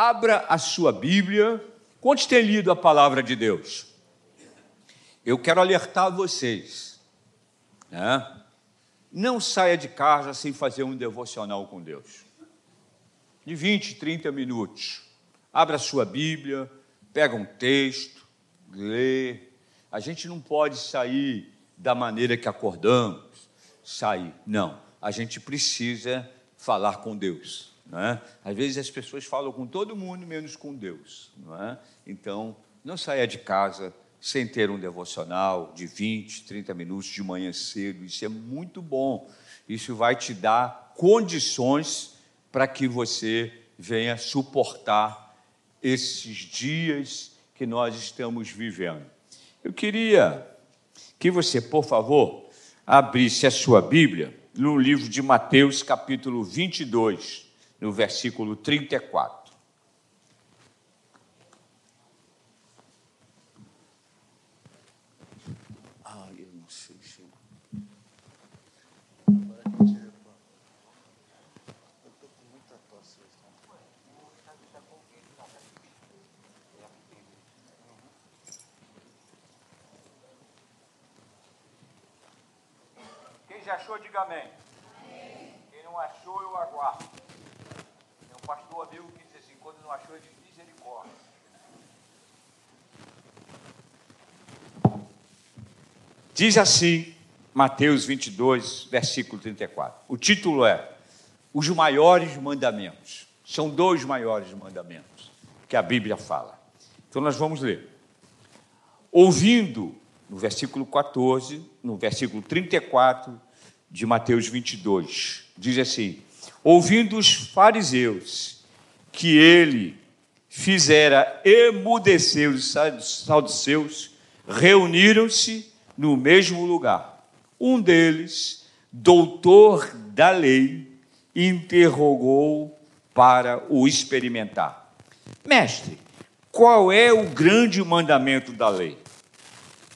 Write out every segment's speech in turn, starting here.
abra a sua Bíblia. Quantos têm lido a palavra de Deus? Eu quero alertar vocês, né? Não saia de casa sem fazer um devocional com Deus. De 20, 30 minutos. Abra a sua Bíblia, pega um texto, lê. A gente não pode sair da maneira que acordamos, sair. Não, a gente precisa falar com Deus. É? Às vezes as pessoas falam com todo mundo, menos com Deus. Não é? Então, não saia de casa sem ter um devocional de 20, 30 minutos de manhã cedo. Isso é muito bom. Isso vai te dar condições para que você venha suportar esses dias que nós estamos vivendo. Eu queria que você, por favor, abrisse a sua Bíblia no livro de Mateus, capítulo 22 no versículo 34. Ah, eu não sei se. Quem já achou, diga amém. Quem não achou, eu aguardo pastor amigo que disse assim, quando não achou, é de misericórdia. Diz assim, Mateus 22, versículo 34. O título é Os Maiores Mandamentos. São dois maiores mandamentos que a Bíblia fala. Então nós vamos ler. Ouvindo, no versículo 14, no versículo 34 de Mateus 22, diz assim: ouvindo os fariseus que ele fizera emudecer os saduceus, reuniram-se no mesmo lugar. Um deles, doutor da lei, interrogou para o experimentar: Mestre, qual é o grande mandamento da lei?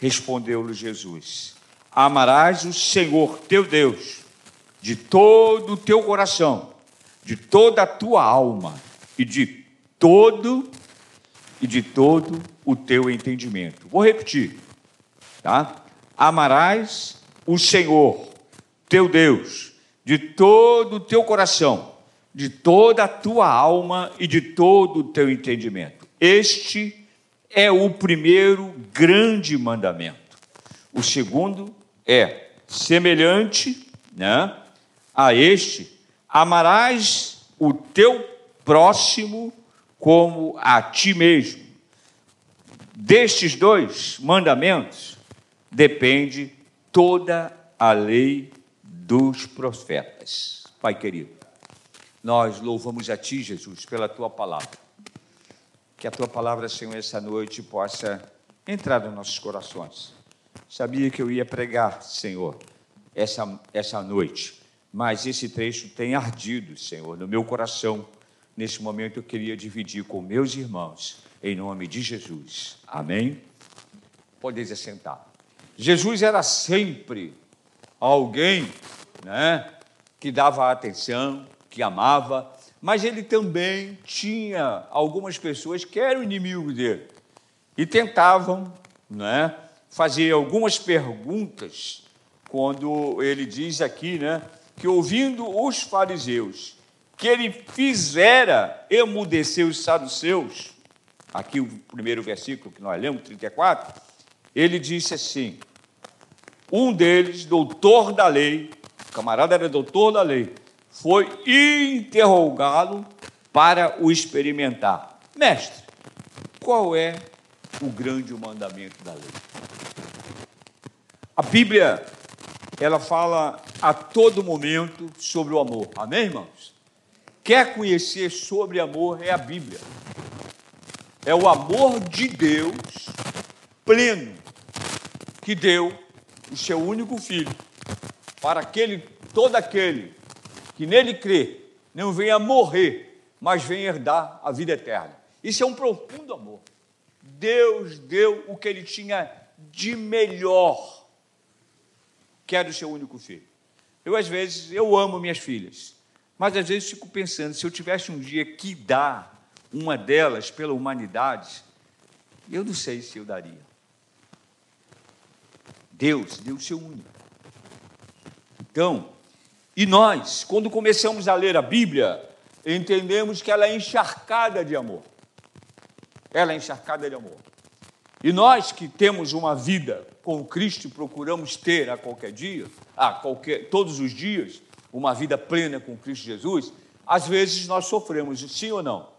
Respondeu-lhe Jesus: Amarás o Senhor teu Deus de todo o teu coração, de toda a tua alma e de todo e de todo o teu entendimento. Vou repetir, tá? Amarás o Senhor, teu Deus, de todo o teu coração, de toda a tua alma e de todo o teu entendimento. Este é o primeiro grande mandamento. O segundo é semelhante, né? A este: amarás o teu próximo como a ti mesmo. Destes dois mandamentos depende toda a lei dos profetas. Pai querido, nós louvamos a Ti, Jesus, pela Tua palavra. Que a Tua palavra, Senhor, essa noite possa entrar nos nossos corações. Sabia que eu ia pregar, Senhor, essa, essa noite mas esse trecho tem ardido, Senhor, no meu coração. Nesse momento eu queria dividir com meus irmãos, em nome de Jesus. Amém? Podeis assentar. Jesus era sempre alguém né, que dava atenção, que amava, mas ele também tinha algumas pessoas que eram inimigos dele e tentavam né, fazer algumas perguntas quando ele diz aqui, né? Que, ouvindo os fariseus, que ele fizera emudecer os saduceus, aqui o primeiro versículo que nós lemos, 34, ele disse assim: um deles, doutor da lei, o camarada era doutor da lei, foi interrogá-lo para o experimentar. Mestre, qual é o grande mandamento da lei? A Bíblia ela fala a todo momento sobre o amor. Amém, irmãos? Quer conhecer sobre amor é a Bíblia. É o amor de Deus pleno que deu o seu único filho para aquele todo aquele que nele crê não venha morrer, mas venha herdar a vida eterna. Isso é um profundo amor. Deus deu o que ele tinha de melhor quer o seu único filho. Eu, às vezes, eu amo minhas filhas, mas às vezes fico pensando, se eu tivesse um dia que dar uma delas pela humanidade, eu não sei se eu daria. Deus deu o seu único. Então, e nós, quando começamos a ler a Bíblia, entendemos que ela é encharcada de amor. Ela é encharcada de amor. E nós que temos uma vida com Cristo e procuramos ter a qualquer dia, a qualquer, todos os dias, uma vida plena com Cristo Jesus, às vezes nós sofremos, sim ou não?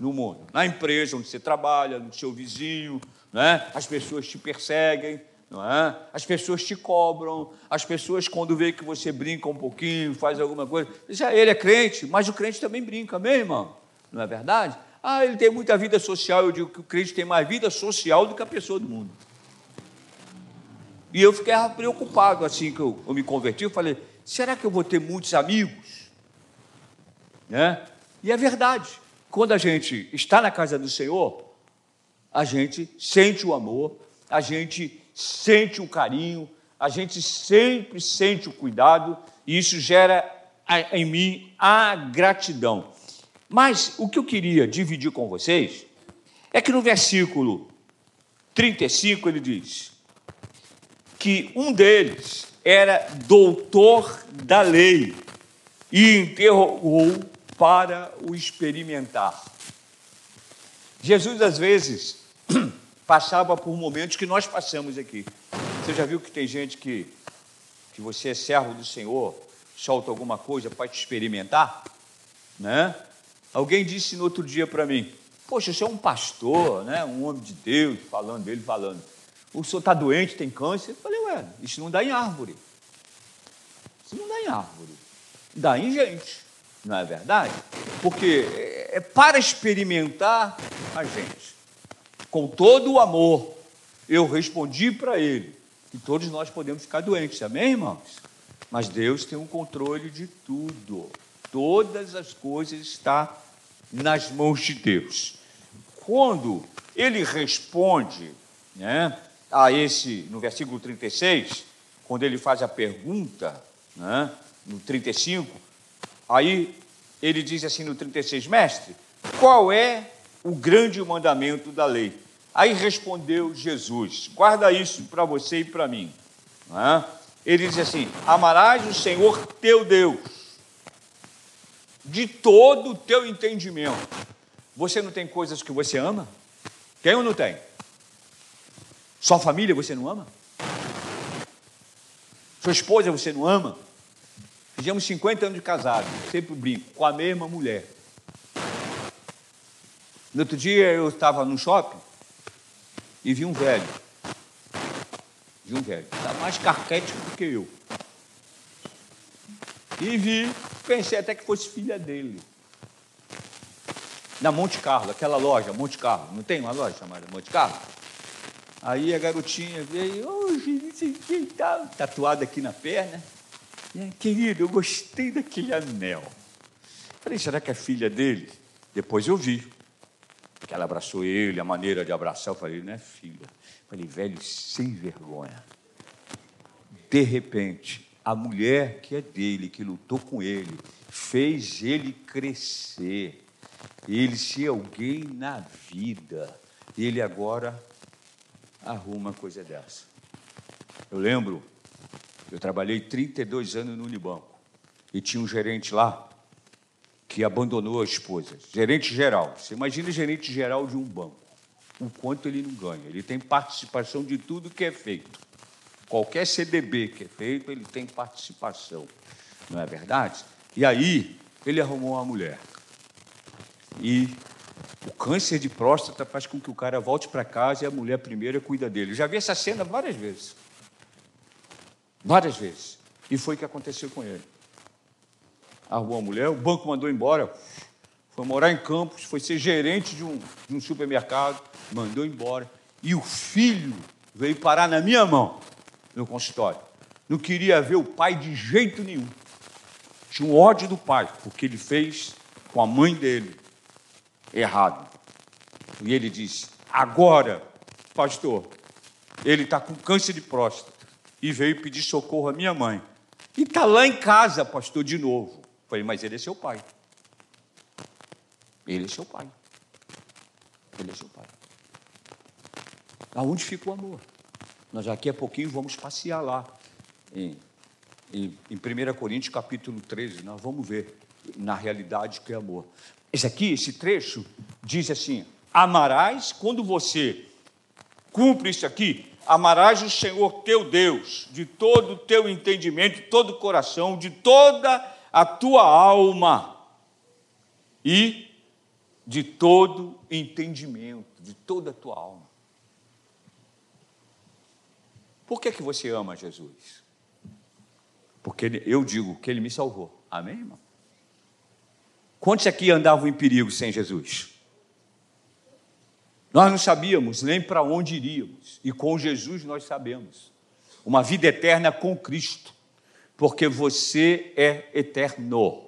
No mundo, na empresa onde você trabalha, no seu vizinho, né? as pessoas te perseguem, não é? As pessoas te cobram, as pessoas, quando vê que você brinca um pouquinho, faz alguma coisa, já ele é crente, mas o crente também brinca, meu irmão, não é verdade? Ah, ele tem muita vida social, eu digo que o crente tem mais vida social do que a pessoa do mundo. E eu fiquei preocupado assim que eu, eu me converti, eu falei, será que eu vou ter muitos amigos? Né? E é verdade, quando a gente está na casa do Senhor, a gente sente o amor, a gente sente o carinho, a gente sempre sente o cuidado, e isso gera em mim a gratidão. Mas o que eu queria dividir com vocês é que no versículo 35 ele diz que um deles era doutor da lei e interrogou para o experimentar. Jesus, às vezes, passava por momentos que nós passamos aqui. Você já viu que tem gente que, que você é servo do Senhor, solta alguma coisa para te experimentar? Né? Alguém disse no outro dia para mim, poxa, você é um pastor, né? um homem de Deus, falando dele, falando. O senhor está doente, tem câncer? Eu falei, ué, isso não dá em árvore. Isso não dá em árvore. Dá em gente, não é verdade? Porque é, é para experimentar a gente com todo o amor, eu respondi para ele que todos nós podemos ficar doentes, amém, irmãos? Mas Deus tem um controle de tudo. Todas as coisas estão nas mãos de Deus. Quando ele responde né, a esse, no versículo 36, quando ele faz a pergunta, né, no 35, aí ele diz assim no 36, mestre, qual é o grande mandamento da lei? Aí respondeu Jesus: guarda isso para você e para mim. É? Ele diz assim: amarás o Senhor teu Deus de todo o teu entendimento. Você não tem coisas que você ama? Tem ou não tem? Sua família você não ama? Sua esposa você não ama? Fizemos 50 anos de casado, sempre brinco, com a mesma mulher. No outro dia eu estava no shopping e vi um velho. Vi um velho. Está mais carquético do que eu. E vi, pensei até que fosse filha dele. Na Monte Carlo, aquela loja, Monte Carlo. Não tem uma loja chamada Monte Carlo? Aí a garotinha veio, hoje, tal, tatuada aqui na perna. Querido, eu gostei daquele anel. Falei, será que é filha dele? Depois eu vi que ela abraçou ele, a maneira de abraçar, eu falei, não é filha. falei, velho, sem vergonha. De repente, a mulher que é dele, que lutou com ele, fez ele crescer, ele ser alguém na vida. Ele agora arruma uma coisa dessa. Eu lembro, eu trabalhei 32 anos no Unibanco e tinha um gerente lá que abandonou a esposa. Gerente geral. Você imagina gerente geral de um banco. O quanto ele não ganha. Ele tem participação de tudo que é feito. Qualquer CDB que é feito, ele tem participação. Não é verdade? E aí, ele arrumou uma mulher. E o câncer de próstata faz com que o cara volte para casa e a mulher primeira cuida dele. Eu já vi essa cena várias vezes. Várias vezes. E foi o que aconteceu com ele arrumou a mulher, o banco mandou embora, foi morar em Campos, foi ser gerente de um, de um supermercado, mandou embora. E o filho veio parar na minha mão, no consultório. Não queria ver o pai de jeito nenhum. Tinha um ódio do pai, porque ele fez com a mãe dele errado. E ele disse: Agora, pastor, ele está com câncer de próstata e veio pedir socorro à minha mãe. E está lá em casa, pastor, de novo. Falei, mas ele é seu pai. Ele é seu pai. Ele é seu pai. Aonde fica o amor? Nós daqui a pouquinho vamos passear lá, em, em, em 1 Coríntios capítulo 13, nós vamos ver na realidade que é amor. Esse aqui, esse trecho, diz assim: amarás, quando você cumpre isso aqui, amarás o Senhor teu Deus de todo o teu entendimento, de todo o coração, de toda a tua alma e de todo entendimento, de toda a tua alma. Por que, que você ama Jesus? Porque ele, eu digo que ele me salvou. Amém, irmão? Quantos aqui andavam em perigo sem Jesus? Nós não sabíamos nem para onde iríamos, e com Jesus nós sabemos. Uma vida eterna com Cristo, porque você é eterno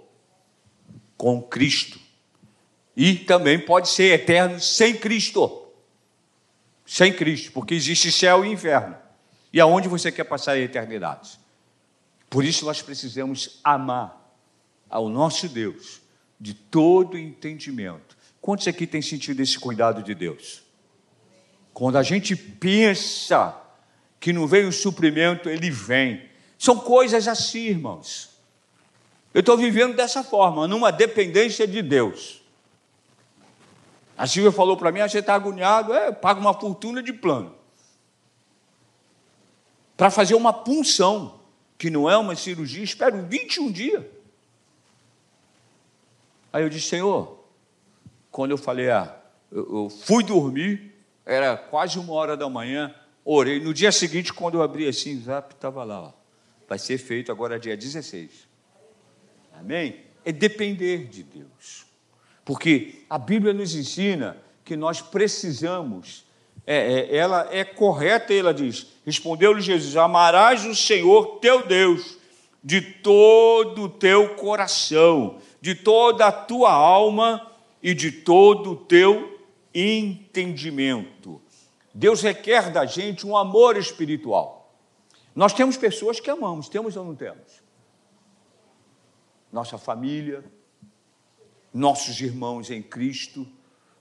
com Cristo. E também pode ser eterno sem Cristo. Sem Cristo, porque existe céu e inferno e aonde você quer passar a eternidade. Por isso nós precisamos amar ao nosso Deus de todo entendimento. Quantos aqui têm sentido esse cuidado de Deus? Quando a gente pensa que não vem o suprimento, ele vem. São coisas assim, irmãos. Eu estou vivendo dessa forma, numa dependência de Deus. A Silvia falou para mim: ah, você está agoniado, é, paga uma fortuna de plano para fazer uma punção, que não é uma cirurgia, espero 21 dias. Aí eu disse, Senhor, quando eu falei, ah, eu, fui dormir, era quase uma hora da manhã, orei. No dia seguinte, quando eu abri assim, zap estava lá, ó. vai ser feito agora dia 16. Amém? É depender de Deus. Porque a Bíblia nos ensina que nós precisamos é, é, ela é correta, ela diz: Respondeu-lhe Jesus: Amarás o Senhor teu Deus de todo o teu coração, de toda a tua alma e de todo o teu entendimento. Deus requer da gente um amor espiritual. Nós temos pessoas que amamos, temos ou não temos? Nossa família, nossos irmãos em Cristo.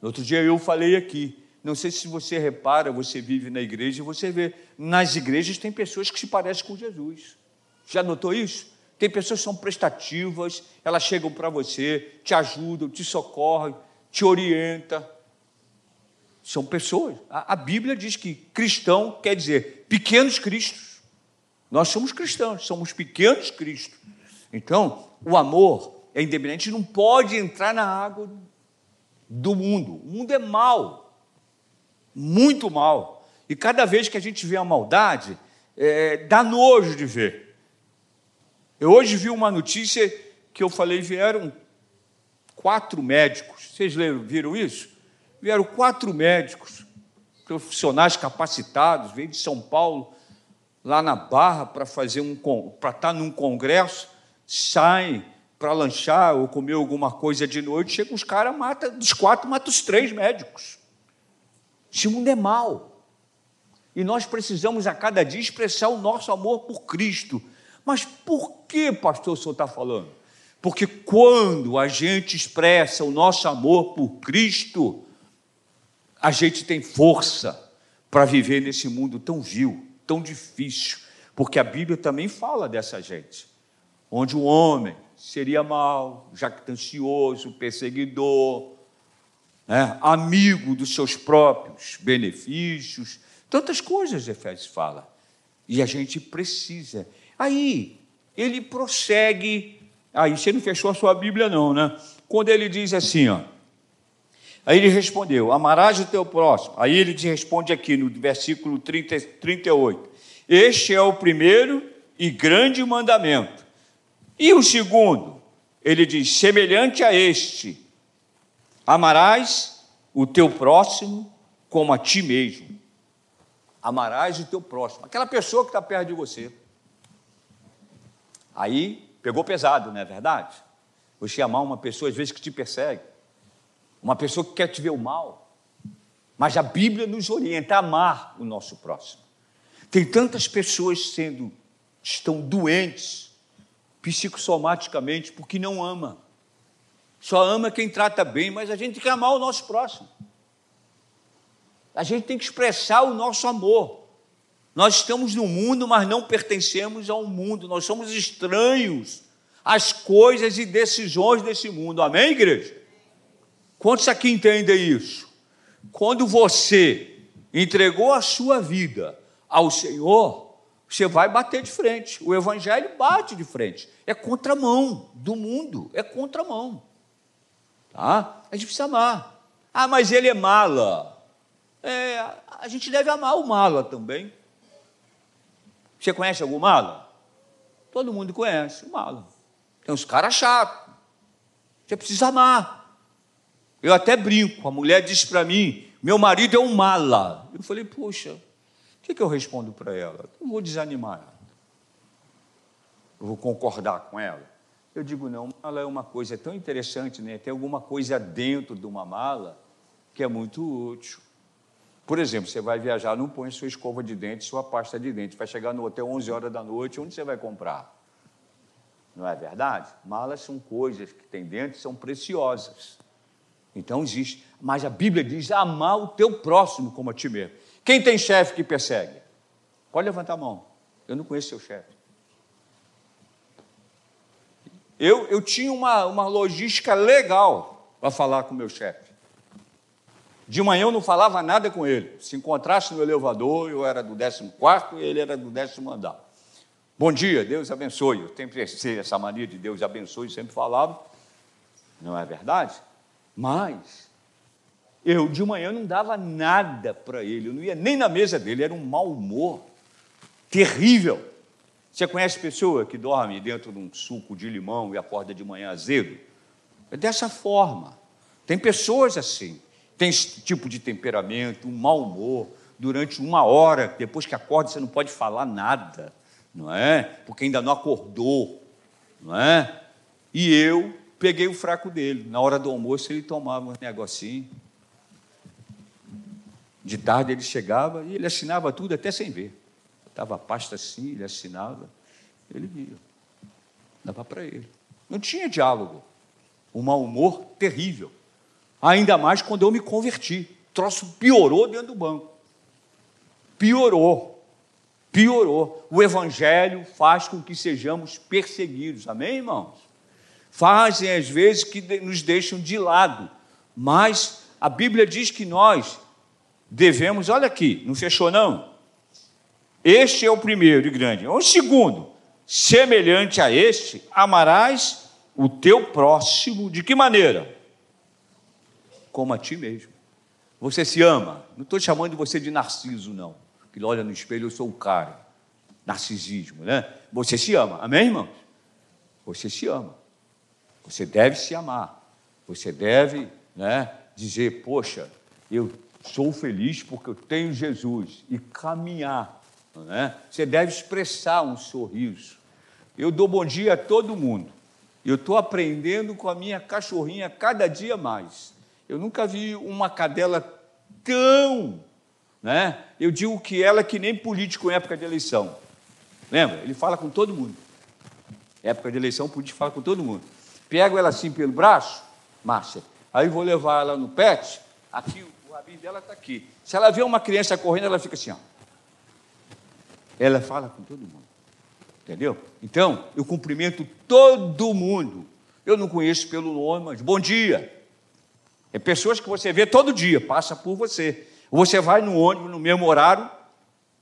No outro dia eu falei aqui, não sei se você repara, você vive na igreja e você vê, nas igrejas tem pessoas que se parecem com Jesus. Já notou isso? Tem pessoas que são prestativas, elas chegam para você, te ajudam, te socorrem, te orientam. São pessoas. A, a Bíblia diz que cristão quer dizer pequenos cristos. Nós somos cristãos, somos pequenos cristos. Então, o amor é independente, não pode entrar na água do mundo. O mundo é mau muito mal. E cada vez que a gente vê a maldade, é, dá nojo de ver. Eu hoje vi uma notícia que eu falei, vieram quatro médicos. Vocês leram, viram isso? Vieram quatro médicos, profissionais capacitados, veio de São Paulo, lá na Barra, para fazer um para estar num congresso, saem para lanchar ou comer alguma coisa de noite, chegam os caras, mata, dos quatro, mata os três médicos. Esse mundo é mau. E nós precisamos a cada dia expressar o nosso amor por Cristo. Mas por que, pastor, o senhor está falando? Porque quando a gente expressa o nosso amor por Cristo, a gente tem força para viver nesse mundo tão vil, tão difícil. Porque a Bíblia também fala dessa gente, onde o homem seria mau, jactancioso, perseguidor, né? amigo dos seus próprios benefícios, tantas coisas Efésios fala. E a gente precisa. Aí, ele prossegue. Aí, você não fechou a sua Bíblia, não, né? Quando ele diz assim, ó. Aí ele respondeu: Amarás o teu próximo. Aí ele te responde aqui no versículo 30, 38. Este é o primeiro e grande mandamento. E o segundo, ele diz: semelhante a este, Amarás o teu próximo como a ti mesmo. Amarás o teu próximo, aquela pessoa que está perto de você. Aí pegou pesado, não é verdade? Você amar uma pessoa, às vezes, que te persegue, uma pessoa que quer te ver o mal. Mas a Bíblia nos orienta a amar o nosso próximo. Tem tantas pessoas sendo, estão doentes psicossomaticamente porque não ama. Só ama quem trata bem, mas a gente tem que amar o nosso próximo. A gente tem que expressar o nosso amor. Nós estamos no mundo, mas não pertencemos ao mundo. Nós somos estranhos às coisas e decisões desse mundo. Amém, igreja? Quantos aqui entendem isso? Quando você entregou a sua vida ao Senhor, você vai bater de frente. O Evangelho bate de frente. É contramão do mundo, é contramão. Tá? A gente precisa amar. Ah, mas ele é mala. É, a gente deve amar o mala também. Você conhece algum mala? Todo mundo conhece o mala. Tem uns caras chatos. Você precisa amar. Eu até brinco. A mulher disse para mim: meu marido é um mala. Eu falei: poxa, o que, que eu respondo para ela? Não vou desanimar. Eu vou concordar com ela. Eu digo, não, mala é uma coisa tão interessante, né? Tem alguma coisa dentro de uma mala que é muito útil. Por exemplo, você vai viajar, não põe sua escova de dente, sua pasta de dente. Vai chegar no hotel 11 horas da noite, onde você vai comprar? Não é verdade? Malas são coisas que tem dentro, são preciosas. Então existe. Mas a Bíblia diz amar o teu próximo como a ti mesmo. Quem tem chefe que persegue? Pode levantar a mão. Eu não conheço seu chefe. Eu, eu tinha uma, uma logística legal para falar com o meu chefe. De manhã eu não falava nada com ele. Se encontrasse no elevador, eu era do 14 e ele era do décimo andar. Bom dia, Deus abençoe. Eu sempre essa mania de Deus abençoe, sempre falava. Não é verdade? Mas eu de manhã não dava nada para ele, eu não ia nem na mesa dele, era um mau humor terrível. Você conhece pessoa que dorme dentro de um suco de limão e acorda de manhã azedo? É dessa forma. Tem pessoas assim, tem esse tipo de temperamento, um mau humor, durante uma hora, depois que acorda, você não pode falar nada, não é? Porque ainda não acordou, não é? E eu peguei o fraco dele. Na hora do almoço, ele tomava um negocinho. De tarde ele chegava e ele assinava tudo até sem ver. Estava a pasta assim, ele assinava, ele via. Dava para ele. Não tinha diálogo. Um mau humor terrível. Ainda mais quando eu me converti. O troço piorou dentro do banco. Piorou. Piorou. O Evangelho faz com que sejamos perseguidos. Amém, irmãos? Fazem às vezes que nos deixam de lado. Mas a Bíblia diz que nós devemos, olha aqui, não fechou não? Este é o primeiro e grande. O segundo, semelhante a este, amarás o teu próximo de que maneira? Como a ti mesmo. Você se ama. Não estou chamando você de narciso, não. Que olha no espelho, eu sou o cara. Narcisismo, né? Você se ama. Amém, irmãos? Você se ama. Você deve se amar. Você deve né, dizer, poxa, eu sou feliz porque eu tenho Jesus. E caminhar né? Você deve expressar um sorriso. Eu dou bom dia a todo mundo. Eu estou aprendendo com a minha cachorrinha cada dia mais. Eu nunca vi uma cadela tão. Né? Eu digo que ela é que nem político em época de eleição. Lembra? Ele fala com todo mundo. Época de eleição, o político fala com todo mundo. Pego ela assim pelo braço, Márcia. Aí vou levar ela no pet. Aqui, o rabinho dela está aqui. Se ela vê uma criança correndo, ela fica assim, ó. Ela fala com todo mundo. Entendeu? Então, eu cumprimento todo mundo. Eu não conheço pelo nome, mas bom dia. É pessoas que você vê todo dia, passa por você. Você vai no ônibus no mesmo horário,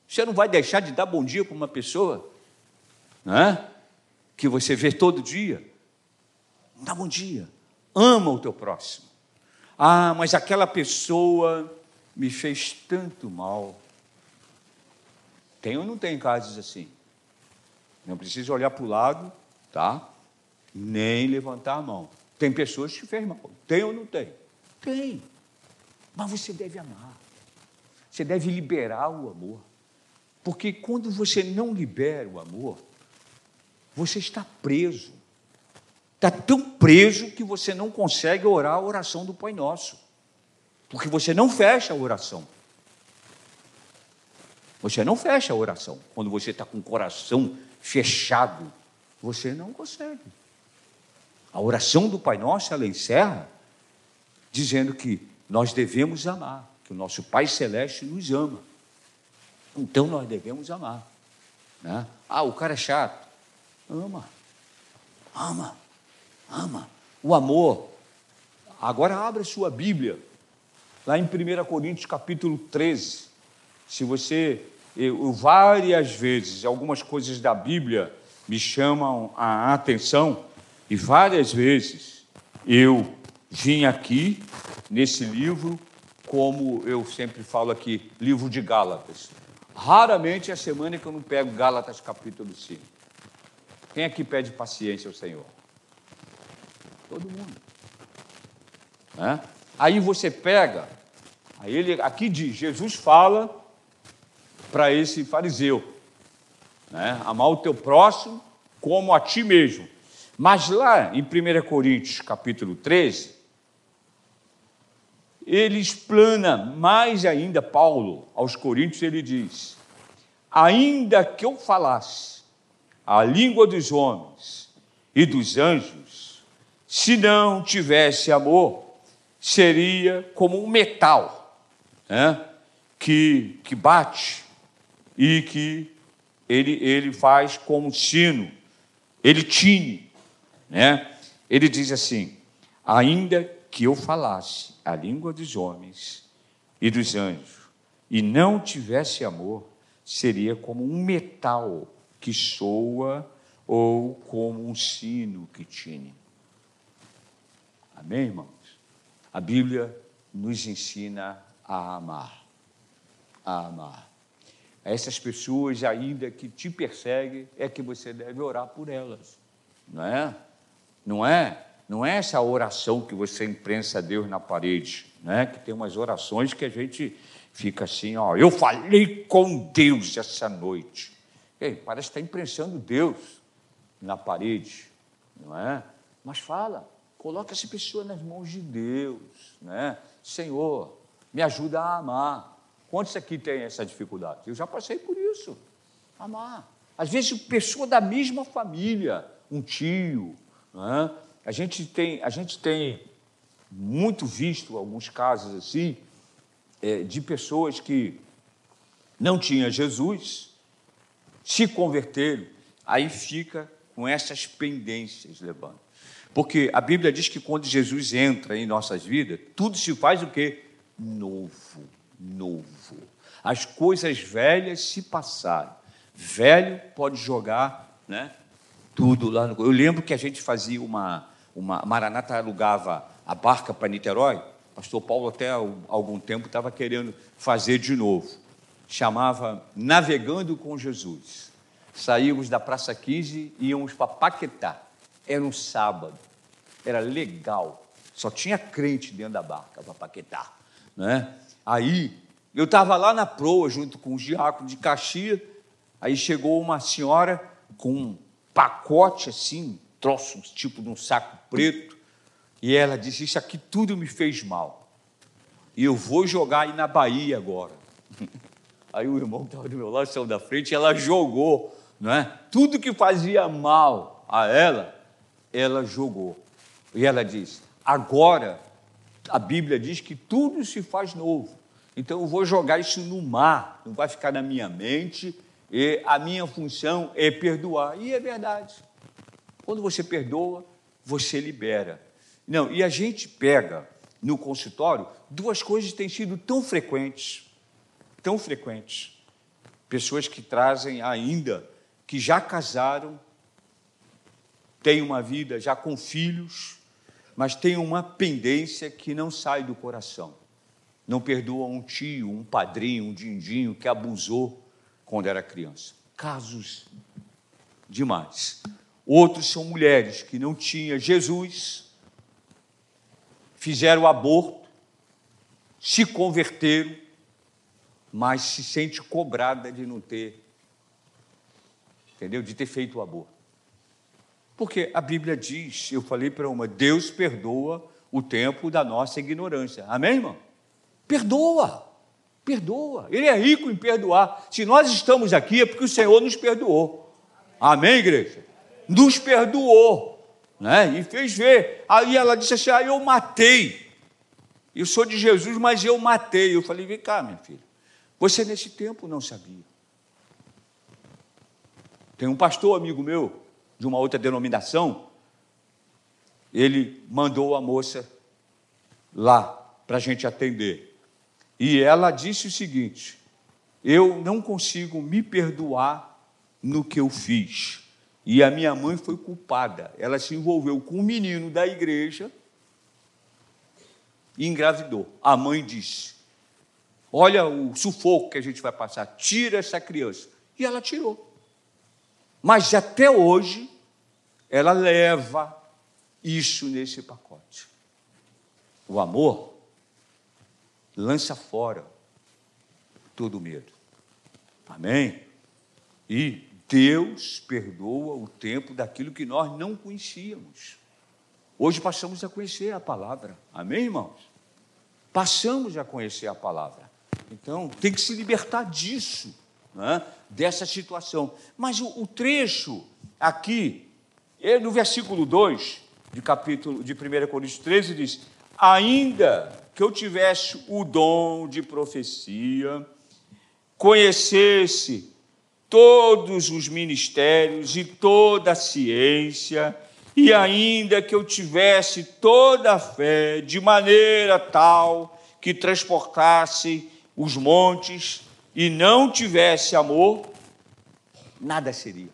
você não vai deixar de dar bom dia para uma pessoa, né? Que você vê todo dia. Dá bom dia. Ama o teu próximo. Ah, mas aquela pessoa me fez tanto mal. Tem ou não tem casos assim? Não precisa olhar para o lado, tá? Nem levantar a mão. Tem pessoas que fez mal. Tem ou não tem? Tem. Mas você deve amar. Você deve liberar o amor. Porque quando você não libera o amor, você está preso. Está tão preso que você não consegue orar a oração do Pai Nosso. Porque você não fecha a oração. Você não fecha a oração. Quando você está com o coração fechado, você não consegue. A oração do Pai Nosso, ela encerra dizendo que nós devemos amar. que o nosso Pai Celeste nos ama. Então nós devemos amar. Né? Ah, o cara é chato. Ama. Ama. Ama. O amor. Agora abra sua Bíblia. Lá em 1 Coríntios capítulo 13. Se você. Eu, várias vezes, algumas coisas da Bíblia me chamam a atenção, e várias vezes eu vim aqui nesse livro, como eu sempre falo aqui, livro de Gálatas. Raramente é semana que eu não pego Gálatas capítulo 5. Quem aqui pede paciência ao Senhor? Todo mundo. Né? Aí você pega, aí ele aqui diz, Jesus fala para esse fariseu, né? amar o teu próximo como a ti mesmo. Mas lá em 1 Coríntios capítulo 13, ele explana mais ainda, Paulo, aos Coríntios, ele diz: Ainda que eu falasse a língua dos homens e dos anjos, se não tivesse amor, seria como um metal né, que, que bate e que ele, ele faz como sino, ele tine. Né? Ele diz assim: ainda que eu falasse a língua dos homens e dos anjos e não tivesse amor, seria como um metal que soa ou como um sino que tine. Amém, irmãos? A Bíblia nos ensina a amar. A amar. Essas pessoas, ainda que te perseguem, é que você deve orar por elas. Não é? Não é? Não é essa oração que você imprensa a Deus na parede, né? que tem umas orações que a gente fica assim, ó, eu falei com Deus essa noite. Ei, parece estar imprensando Deus na parede, não é? Mas fala, coloca essa pessoa nas mãos de Deus, né? Senhor, me ajuda a amar. Quantos aqui tem essa dificuldade? Eu já passei por isso. Amar. Às vezes, pessoa da mesma família, um tio, não é? A gente tem, a gente tem muito visto alguns casos assim, é, de pessoas que não tinham Jesus, se converteram, aí fica com essas pendências levando. Porque a Bíblia diz que quando Jesus entra em nossas vidas, tudo se faz o quê? Novo, novo. As coisas velhas se passaram. Velho pode jogar, né? Tudo lá no. Eu lembro que a gente fazia uma, uma Maranata alugava a barca para Niterói, pastor Paulo até algum tempo estava querendo fazer de novo. Chamava Navegando com Jesus. Saímos da Praça 15 e íamos para Paquetá. Era um sábado. Era legal. Só tinha crente dentro da barca para Paquetá. Né? Aí, eu estava lá na proa, junto com os diáconos de Caxias. Aí chegou uma senhora com um pacote assim, troço, tipo de um saco preto, e ela disse: Isso aqui tudo me fez mal. E eu vou jogar aí na Bahia agora. Aí o irmão que estava do meu lado saiu da frente e ela jogou, não é? Tudo que fazia mal a ela, ela jogou. E ela diz: Agora, a Bíblia diz que tudo se faz novo. Então eu vou jogar isso no mar, não vai ficar na minha mente, e a minha função é perdoar. E é verdade. Quando você perdoa, você libera. Não, e a gente pega no consultório duas coisas que têm sido tão frequentes, tão frequentes. Pessoas que trazem ainda, que já casaram, têm uma vida já com filhos, mas têm uma pendência que não sai do coração. Não perdoa um tio, um padrinho, um dindinho que abusou quando era criança. Casos demais. Outros são mulheres que não tinham Jesus, fizeram aborto, se converteram, mas se sente cobrada de não ter, entendeu? De ter feito o aborto. Porque a Bíblia diz, eu falei para uma, Deus perdoa o tempo da nossa ignorância. Amém, irmão? Perdoa. Perdoa. Ele é rico em perdoar. Se nós estamos aqui é porque o Senhor nos perdoou. Amém, igreja? nos perdoou, né? E fez ver. Aí ela disse assim: ah, eu matei. Eu sou de Jesus, mas eu matei. Eu falei: vem cá, minha filha. Você nesse tempo não sabia. Tem um pastor amigo meu, de uma outra denominação, ele mandou a moça lá para a gente atender. E ela disse o seguinte: eu não consigo me perdoar no que eu fiz. E a minha mãe foi culpada. Ela se envolveu com um menino da igreja e engravidou. A mãe disse: Olha o sufoco que a gente vai passar, tira essa criança. E ela tirou. Mas até hoje, ela leva isso nesse pacote. O amor lança fora todo medo. Amém? E Deus perdoa o tempo daquilo que nós não conhecíamos. Hoje passamos a conhecer a palavra. Amém, irmãos? Passamos a conhecer a palavra. Então, tem que se libertar disso, né? dessa situação. Mas o, o trecho aqui, é no versículo 2 de capítulo de 1 Coríntios 13, diz: Ainda que eu tivesse o dom de profecia, conhecesse todos os ministérios e toda a ciência, e ainda que eu tivesse toda a fé, de maneira tal que transportasse os montes e não tivesse amor, nada seria.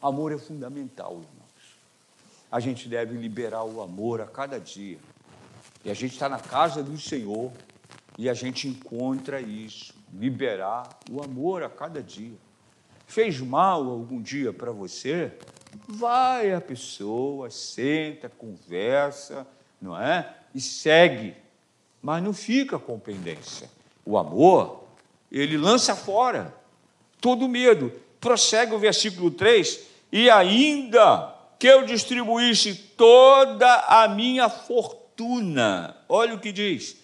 Amor é fundamental, irmãos. A gente deve liberar o amor a cada dia. E a gente está na casa do Senhor e a gente encontra isso liberar o amor a cada dia. Fez mal algum dia para você? Vai a pessoa, senta, conversa, não é? E segue. Mas não fica com pendência. O amor, ele lança fora todo medo. Prossegue o versículo 3: E ainda que eu distribuísse toda a minha fortuna, olha o que diz,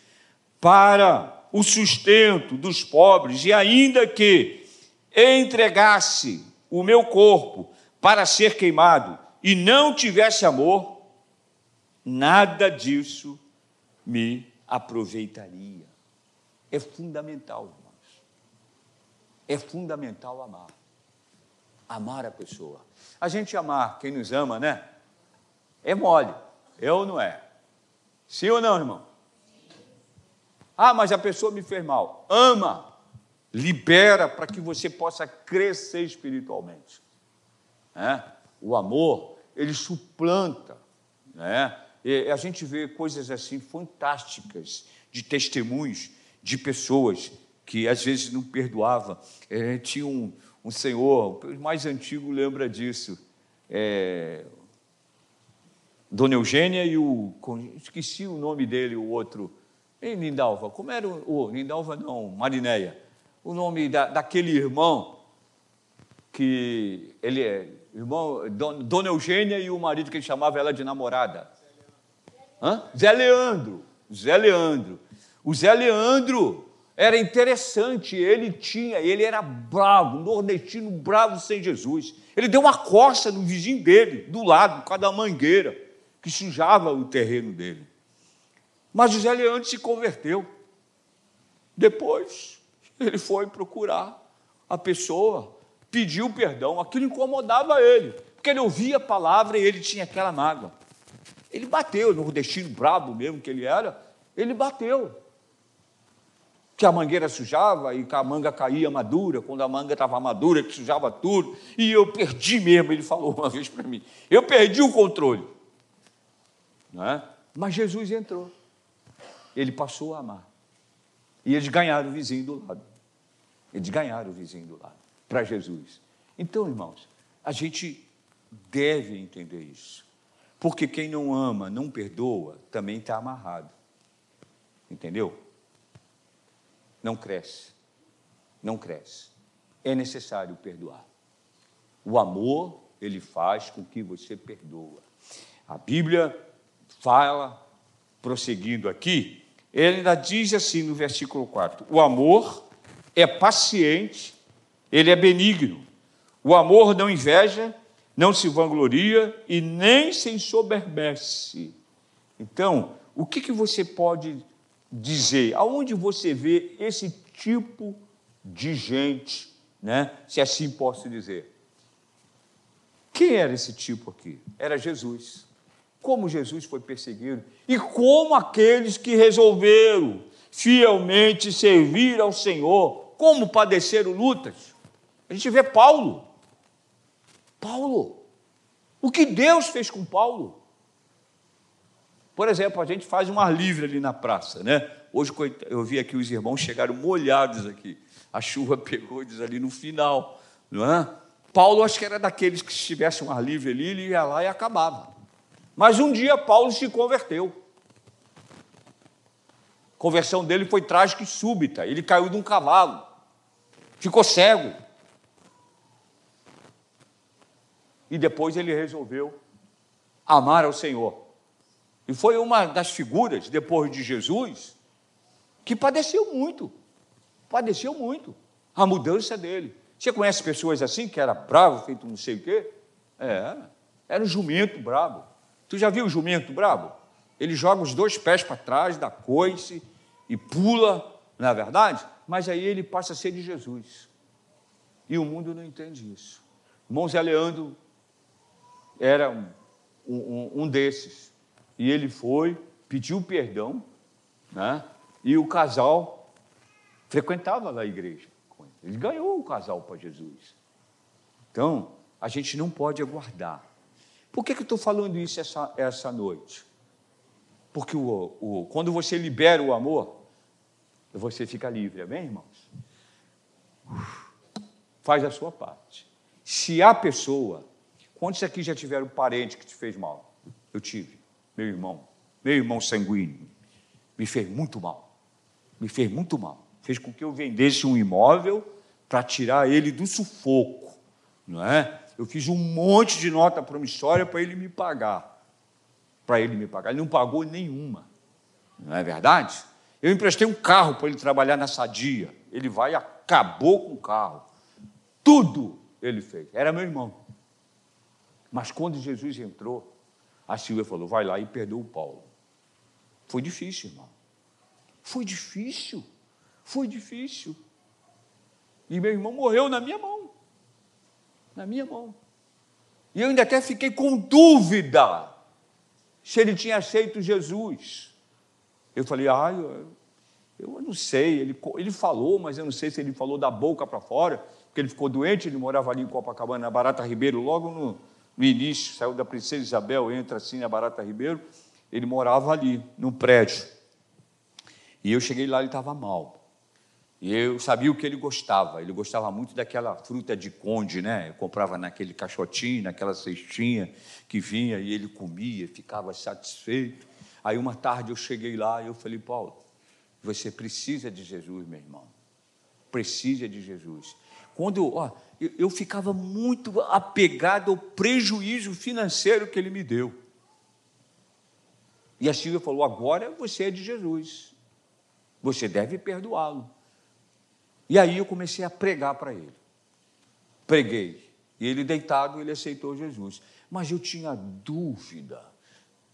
para o sustento dos pobres, e ainda que entregasse o meu corpo para ser queimado e não tivesse amor, nada disso me aproveitaria. É fundamental. É fundamental amar. Amar a pessoa. A gente amar quem nos ama, né? É mole. É ou não é? Sim ou não, irmão? Ah, mas a pessoa me fez mal. Ama, libera para que você possa crescer espiritualmente. É? O amor, ele suplanta. Né? E a gente vê coisas assim fantásticas de testemunhos de pessoas que às vezes não perdoavam. É, tinha um, um senhor, o mais antigo lembra disso, é, Dona Eugênia e o. Esqueci o nome dele, o outro Lindalva, como era o. Oh, Lindalva não, Marinéia. O nome da, daquele irmão que ele é irmão, Dona Eugênia e o marido que ele chamava ela de namorada. Hã? Zé Leandro. Zé Leandro. O Zé Leandro era interessante, ele tinha, ele era bravo, nordestino bravo sem Jesus. Ele deu uma costa no vizinho dele, do lado, por causa da mangueira, que sujava o terreno dele. Mas José Leandro se converteu. Depois, ele foi procurar a pessoa, pediu perdão, aquilo incomodava ele, porque ele ouvia a palavra e ele tinha aquela mágoa. Ele bateu, nordestino brabo mesmo que ele era, ele bateu. Que a mangueira sujava e que a manga caía madura, quando a manga estava madura, que sujava tudo, e eu perdi mesmo, ele falou uma vez para mim, eu perdi o controle. Não é? Mas Jesus entrou ele passou a amar. E eles ganharam o vizinho do lado. Eles ganharam o vizinho do lado para Jesus. Então, irmãos, a gente deve entender isso. Porque quem não ama, não perdoa, também está amarrado. Entendeu? Não cresce. Não cresce. É necessário perdoar. O amor, ele faz com que você perdoa. A Bíblia fala, prosseguindo aqui, ele ainda diz assim no versículo 4: O amor é paciente, ele é benigno. O amor não inveja, não se vangloria e nem se ensoberbece. Então, o que, que você pode dizer? Aonde você vê esse tipo de gente, né? se assim posso dizer? Quem era esse tipo aqui? Era Jesus. Como Jesus foi perseguido e como aqueles que resolveram fielmente servir ao Senhor, como padeceram lutas. A gente vê Paulo. Paulo. O que Deus fez com Paulo? Por exemplo, a gente faz um ar livre ali na praça, né? Hoje eu vi aqui os irmãos chegaram molhados aqui. A chuva pegou eles ali no final, não é? Paulo acho que era daqueles que se tivesse um ar livre ali, ele ia lá e acabava. Mas um dia Paulo se converteu. A conversão dele foi trágica e súbita. Ele caiu de um cavalo, ficou cego. E depois ele resolveu amar ao Senhor. E foi uma das figuras, depois de Jesus, que padeceu muito. Padeceu muito. A mudança dele. Você conhece pessoas assim, que era bravo, feito não sei o quê? É, era um jumento bravo. Tu já viu o jumento bravo? Ele joga os dois pés para trás, dá coice e pula, não é verdade? Mas aí ele passa a ser de Jesus. E o mundo não entende isso. Zé Leandro era um, um, um desses. E ele foi, pediu perdão, né? e o casal frequentava lá a igreja. Ele ganhou o casal para Jesus. Então, a gente não pode aguardar. Por que, que eu estou falando isso essa, essa noite? Porque o, o, quando você libera o amor, você fica livre, amém, irmãos? Faz a sua parte. Se a pessoa, quantos aqui já tiveram parente que te fez mal? Eu tive meu irmão, meu irmão sanguíneo, me fez muito mal. Me fez muito mal. Fez com que eu vendesse um imóvel para tirar ele do sufoco, não é? Eu fiz um monte de nota promissória para ele me pagar. Para ele me pagar. Ele não pagou nenhuma. Não é verdade? Eu emprestei um carro para ele trabalhar na sadia. Ele vai e acabou com o carro. Tudo ele fez. Era meu irmão. Mas quando Jesus entrou, a Silvia falou: vai lá e perdoa o Paulo. Foi difícil, irmão. Foi difícil. Foi difícil. E meu irmão morreu na minha mão. Na minha mão. E eu ainda até fiquei com dúvida se ele tinha aceito Jesus. Eu falei, ah, eu, eu não sei. Ele, ele falou, mas eu não sei se ele falou da boca para fora, porque ele ficou doente, ele morava ali em Copacabana, na Barata Ribeiro, logo no, no início, saiu da Princesa Isabel, entra assim na Barata Ribeiro, ele morava ali, no prédio. E eu cheguei lá, ele estava mal. E eu sabia o que ele gostava. Ele gostava muito daquela fruta de conde, né? Eu comprava naquele caixotinho, naquela cestinha que vinha e ele comia, ficava satisfeito. Aí uma tarde eu cheguei lá e eu falei, Paulo, você precisa de Jesus, meu irmão. Precisa de Jesus. Quando eu, ó, eu, eu ficava muito apegado ao prejuízo financeiro que ele me deu. E a Silvia falou: agora você é de Jesus. Você deve perdoá-lo. E aí eu comecei a pregar para ele. Preguei. E ele deitado, ele aceitou Jesus. Mas eu tinha dúvida.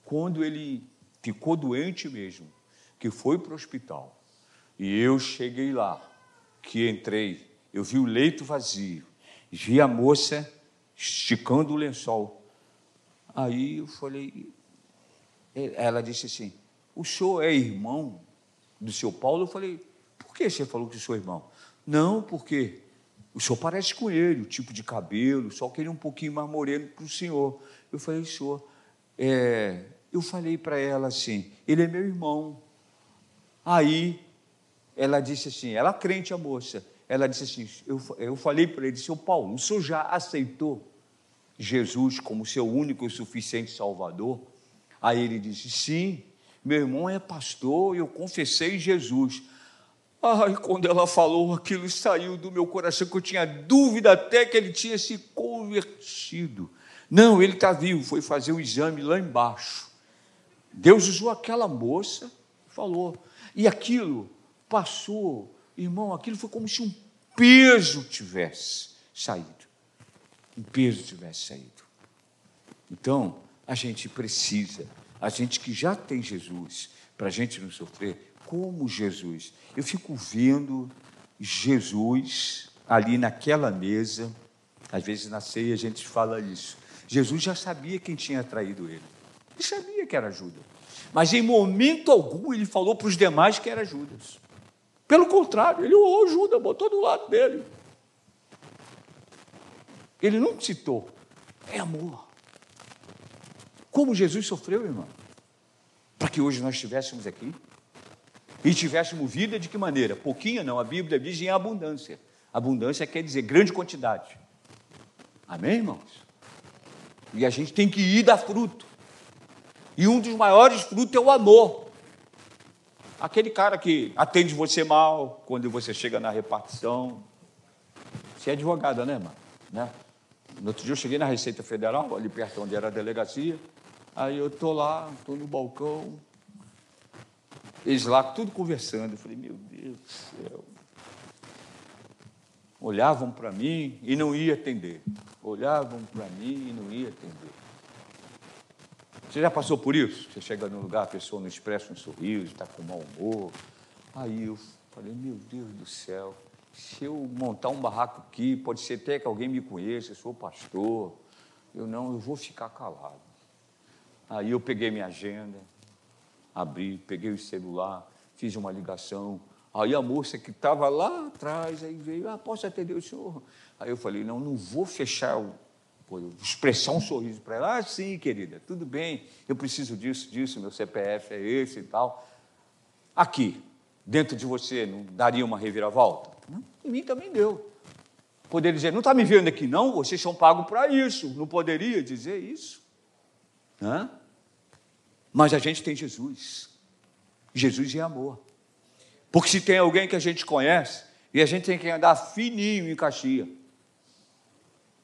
Quando ele ficou doente mesmo, que foi para o hospital, e eu cheguei lá, que entrei eu vi o leito vazio, vi a moça esticando o lençol. Aí eu falei, ela disse assim: O senhor é irmão do seu Paulo? Eu falei: Por que você falou que sou irmão? Não, porque o senhor parece com ele, o tipo de cabelo, só que ele é um pouquinho mais moreno para o senhor. Eu falei: Senhor, é... eu falei para ela assim: Ele é meu irmão. Aí ela disse assim: Ela crente, a moça ela disse assim: Eu, eu falei para ele, seu Paulo, o senhor já aceitou Jesus como seu único e suficiente Salvador? Aí ele disse: Sim, meu irmão é pastor eu confessei Jesus. Ai, quando ela falou, aquilo saiu do meu coração, que eu tinha dúvida até que ele tinha se convertido. Não, ele está vivo, foi fazer o exame lá embaixo. Deus usou aquela moça, falou. E aquilo passou Irmão, aquilo foi como se um peso tivesse saído. Um peso tivesse saído. Então, a gente precisa A gente que já tem Jesus, para a gente não sofrer como Jesus. Eu fico vendo Jesus ali naquela mesa, às vezes na ceia a gente fala isso. Jesus já sabia quem tinha traído ele. Ele sabia que era Judas. Mas em momento algum ele falou para os demais que era Judas. Pelo contrário, ele o Judas, botou do lado dele. Ele não citou. É amor. Como Jesus sofreu, irmão? Para que hoje nós estivéssemos aqui. E tivéssemos vida de que maneira? Pouquinha não, a Bíblia diz em abundância. Abundância quer dizer grande quantidade. Amém, irmãos? E a gente tem que ir dar fruto. E um dos maiores frutos é o amor. Aquele cara que atende você mal quando você chega na repartição. Você é advogada, né, mano? Né? No outro dia eu cheguei na Receita Federal, ali perto onde era a delegacia. Aí eu estou lá, estou no balcão. Eles lá, tudo conversando. Eu falei, meu Deus do céu. Olhavam para mim e não ia atender. Olhavam para mim e não ia atender. Você já passou por isso? Você chega num lugar, a pessoa não expressa um sorriso, está com mau humor. Aí eu falei, meu Deus do céu, se eu montar um barraco aqui, pode ser até que alguém me conheça, eu sou pastor. Eu não, eu vou ficar calado. Aí eu peguei minha agenda, abri, peguei o celular, fiz uma ligação, Aí a moça que estava lá atrás, aí veio, ah, posso atender o senhor? Aí eu falei, não, não vou fechar, o, expressar um sorriso para ela. Ah, sim, querida, tudo bem, eu preciso disso, disso, meu CPF é esse e tal. Aqui, dentro de você, não daria uma reviravolta? Não, em mim também deu. Poderia dizer, não está me vendo aqui não? Vocês são pagos para isso. Não poderia dizer isso. Hã? Mas a gente tem Jesus. Jesus é amor. Porque se tem alguém que a gente conhece, e a gente tem que andar fininho em Caxias.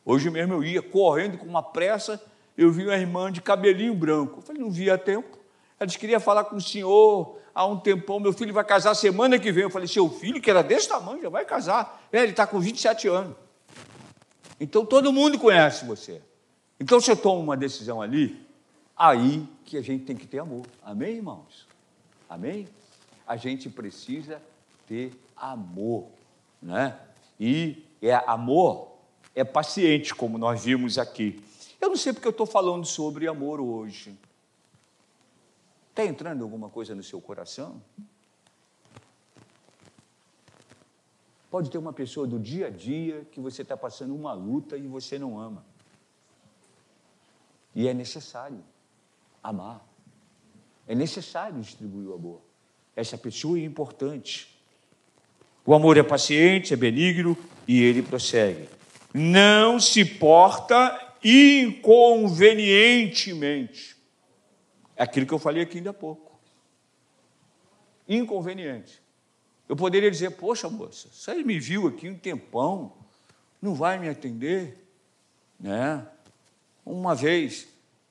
Hoje mesmo eu ia correndo com uma pressa, eu vi uma irmã de cabelinho branco. Eu falei, não via tempo. Ela disse, queria falar com o senhor há um tempão, meu filho vai casar semana que vem. Eu falei, seu filho, que era desse tamanho, já vai casar. É, ele está com 27 anos. Então todo mundo conhece você. Então você toma uma decisão ali, aí que a gente tem que ter amor. Amém, irmãos? Amém? a gente precisa ter amor, né? E é amor é paciente, como nós vimos aqui. Eu não sei porque eu estou falando sobre amor hoje. Está entrando alguma coisa no seu coração? Pode ter uma pessoa do dia a dia que você está passando uma luta e você não ama. E é necessário amar. É necessário distribuir o amor. Essa pessoa é importante. O amor é paciente, é benigno e ele prossegue. Não se porta inconvenientemente. É aquilo que eu falei aqui ainda há pouco. Inconveniente. Eu poderia dizer, poxa, moça, você me viu aqui um tempão, não vai me atender? Né? Uma vez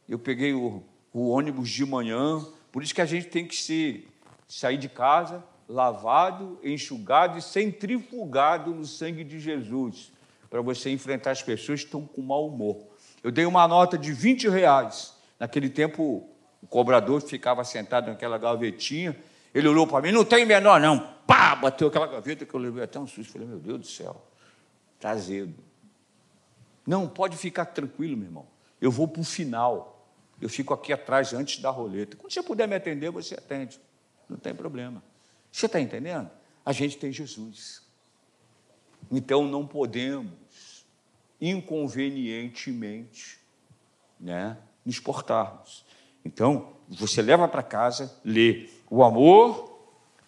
eu peguei o, o ônibus de manhã, por isso que a gente tem que se sair de casa lavado, enxugado e centrifugado no sangue de Jesus, para você enfrentar as pessoas que estão com mau humor. Eu dei uma nota de 20 reais. Naquele tempo, o cobrador ficava sentado naquela gavetinha. Ele olhou para mim, não tem menor, não. Pá! Bateu aquela gaveta que eu levei até um susto. Falei, meu Deus do céu, está azedo. Não, pode ficar tranquilo, meu irmão. Eu vou para o final. Eu fico aqui atrás antes da roleta. Quando você puder me atender, você atende. Não tem problema. Você está entendendo? A gente tem Jesus. Então não podemos inconvenientemente né, nos portarmos. Então, você leva para casa, lê: o amor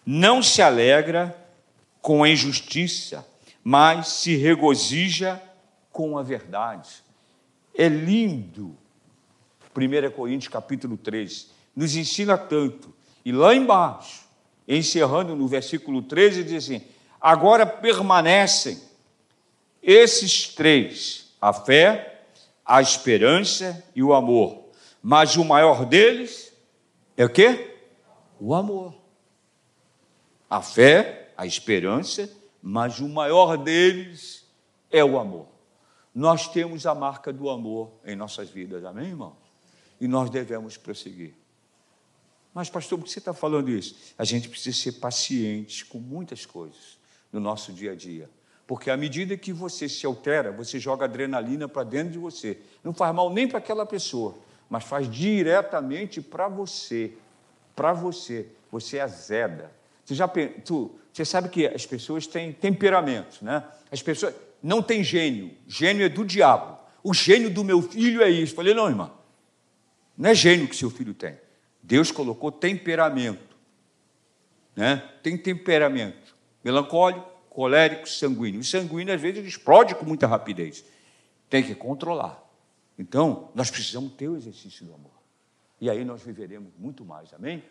não se alegra com a injustiça, mas se regozija com a verdade. É lindo. 1 Coríntios capítulo 3 nos ensina tanto e lá embaixo, encerrando no versículo 13, diz assim: agora permanecem esses três: a fé, a esperança e o amor. Mas o maior deles é o quê? O amor. A fé, a esperança, mas o maior deles é o amor. Nós temos a marca do amor em nossas vidas, amém, irmãos? E nós devemos prosseguir. Mas, pastor, por que você está falando isso? A gente precisa ser paciente com muitas coisas no nosso dia a dia. Porque à medida que você se altera, você joga adrenalina para dentro de você. Não faz mal nem para aquela pessoa, mas faz diretamente para você. Para você. Você azeda. Você, já, tu, você sabe que as pessoas têm temperamento, né? As pessoas não têm gênio. Gênio é do diabo. O gênio do meu filho é isso. Falei, não, irmã. Não é gênio que seu filho tem. Deus colocou temperamento. Né? Tem temperamento. Melancólico, colérico, sanguíneo. O sanguíneo, às vezes, explode com muita rapidez. Tem que controlar. Então, nós precisamos ter o exercício do amor. E aí nós viveremos muito mais. Amém?